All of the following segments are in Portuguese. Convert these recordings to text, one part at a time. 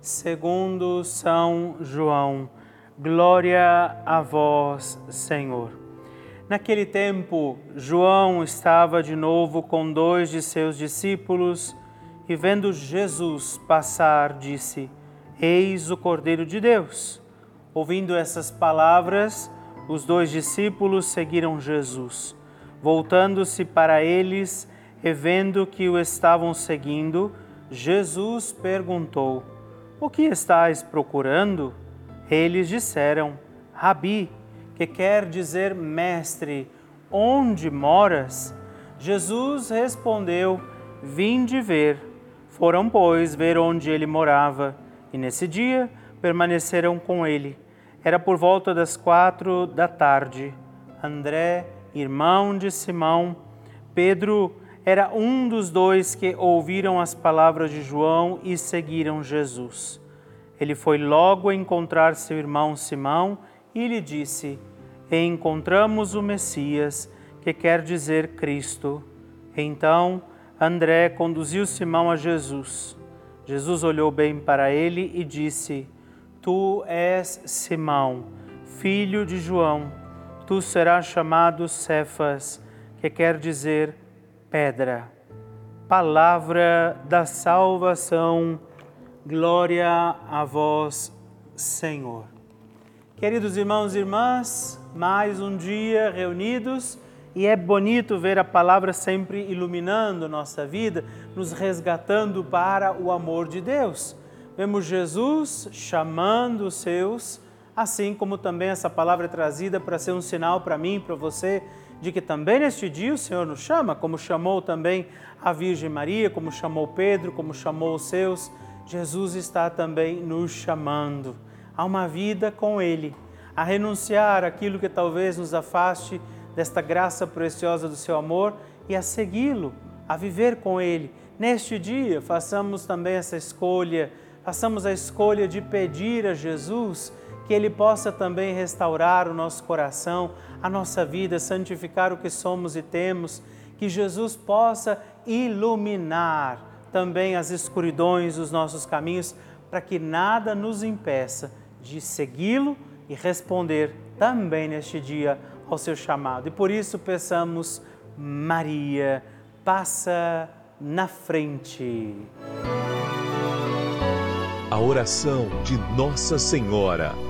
segundo São João. Glória a vós, Senhor. Naquele tempo, João estava de novo com dois de seus discípulos e, vendo Jesus passar, disse: Eis o Cordeiro de Deus. Ouvindo essas palavras, os dois discípulos seguiram Jesus. Voltando-se para eles e vendo que o estavam seguindo, Jesus perguntou: O que estáis procurando? Eles disseram: Rabi, que quer dizer mestre, onde moras? Jesus respondeu: Vinde ver. Foram, pois, ver onde ele morava, e nesse dia permaneceram com ele. Era por volta das quatro da tarde. André, irmão de Simão, Pedro era um dos dois que ouviram as palavras de João e seguiram Jesus. Ele foi logo encontrar seu irmão Simão e lhe disse: Encontramos o Messias, que quer dizer Cristo. Então André conduziu Simão a Jesus. Jesus olhou bem para ele e disse: Tu és Simão, filho de João, tu serás chamado Cefas, que quer dizer pedra. Palavra da salvação, glória a vós, Senhor. Queridos irmãos e irmãs, mais um dia reunidos e é bonito ver a palavra sempre iluminando nossa vida, nos resgatando para o amor de Deus vemos Jesus chamando os seus, assim como também essa palavra é trazida para ser um sinal para mim, para você, de que também neste dia o Senhor nos chama, como chamou também a Virgem Maria, como chamou Pedro, como chamou os seus, Jesus está também nos chamando a uma vida com Ele, a renunciar aquilo que talvez nos afaste desta graça preciosa do seu amor e a segui-lo, a viver com Ele. Neste dia, façamos também essa escolha, façamos a escolha de pedir a Jesus que Ele possa também restaurar o nosso coração, a nossa vida, santificar o que somos e temos, que Jesus possa iluminar também as escuridões dos nossos caminhos, para que nada nos impeça de segui-lo e responder também neste dia ao seu chamado. E por isso peçamos, Maria, passa na frente. A oração de Nossa Senhora.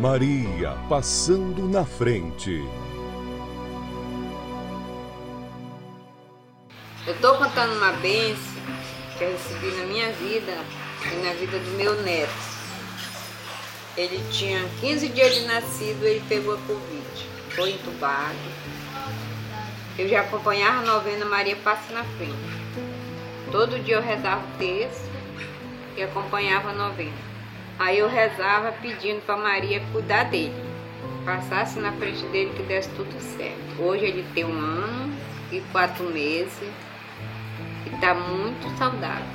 Maria passando na frente. Eu estou contando uma benção que eu recebi na minha vida e na vida do meu neto. Ele tinha 15 dias de nascido, ele pegou a Covid, foi entubado. Eu já acompanhava a novena Maria Passa na Frente. Todo dia eu rezava o texto e acompanhava a novena. Aí eu rezava pedindo para Maria cuidar dele, passasse na frente dele que desse tudo certo. Hoje ele tem um ano e quatro meses e tá muito saudável.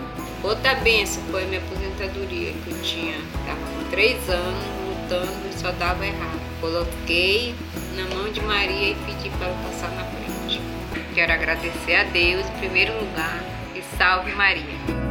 Outra benção foi minha aposentadoria, que eu tinha, estava com três anos lutando e só dava errado. Coloquei na mão de Maria e pedi para ela passar na frente. Quero agradecer a Deus em primeiro lugar e salve Maria.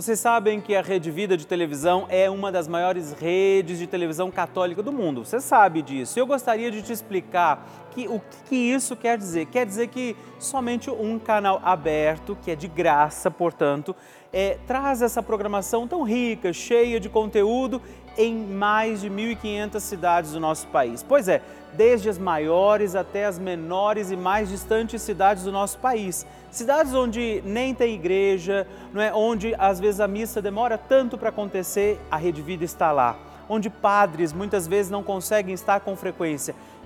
Vocês sabem que a Rede Vida de televisão é uma das maiores redes de televisão católica do mundo. Você sabe disso. Eu gostaria de te explicar que, o que isso quer dizer. Quer dizer que somente um canal aberto, que é de graça, portanto, é, traz essa programação tão rica, cheia de conteúdo em mais de 1.500 cidades do nosso país. Pois é, desde as maiores até as menores e mais distantes cidades do nosso país. Cidades onde nem tem igreja, não é? onde às vezes a missa demora tanto para acontecer, a Rede Vida está lá. Onde padres muitas vezes não conseguem estar com frequência.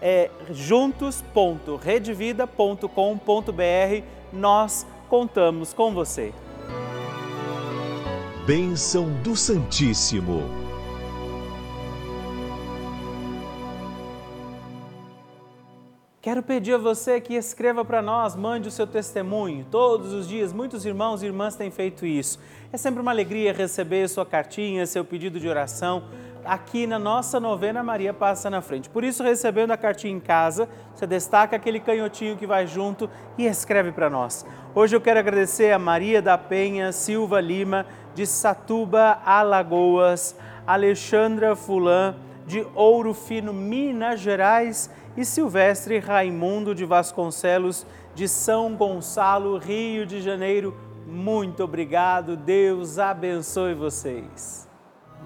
é juntos.redvida.com.br. Nós contamos com você. Bênção do Santíssimo. Quero pedir a você que escreva para nós, mande o seu testemunho. Todos os dias, muitos irmãos e irmãs têm feito isso. É sempre uma alegria receber sua cartinha, seu pedido de oração aqui na nossa novena Maria passa na frente. Por isso, recebendo a cartinha em casa, você destaca aquele canhotinho que vai junto e escreve para nós. Hoje eu quero agradecer a Maria da Penha Silva Lima, de Satuba, Alagoas, Alexandra Fulan, de Ouro Fino, Minas Gerais, e Silvestre Raimundo de Vasconcelos, de São Gonçalo, Rio de Janeiro. Muito obrigado, Deus abençoe vocês.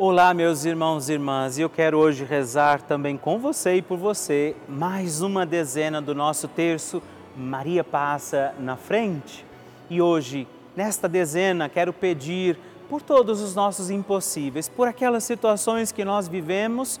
Olá, meus irmãos e irmãs, e eu quero hoje rezar também com você e por você mais uma dezena do nosso terço Maria passa na frente. E hoje Nesta dezena, quero pedir por todos os nossos impossíveis, por aquelas situações que nós vivemos